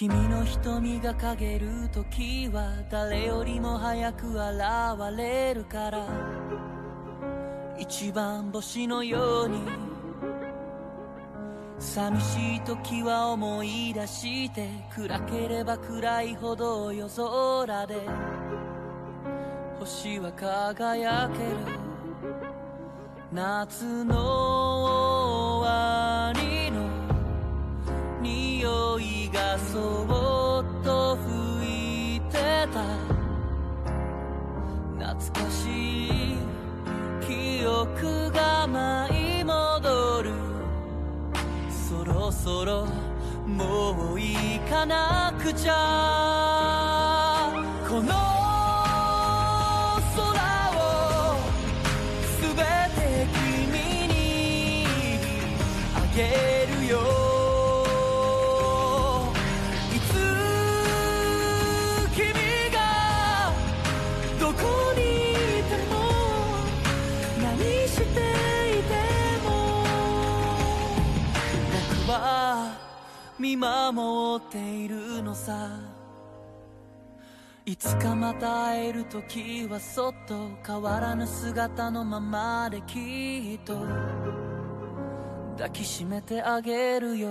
君の瞳が陰る時は誰よりも早く現れるから。一番星のように。寂しい時は思い出して暗ければ暗いほど夜空で。星は輝ける。夏のがそっと吹いてた。懐かしい記憶が舞い戻る。そろそろもう行かなくちゃ。この空をすべて君にあげる。見守っているのさ。いつかまた会える時はそっと変わらぬ姿のままできっと抱きしめてあげるよ。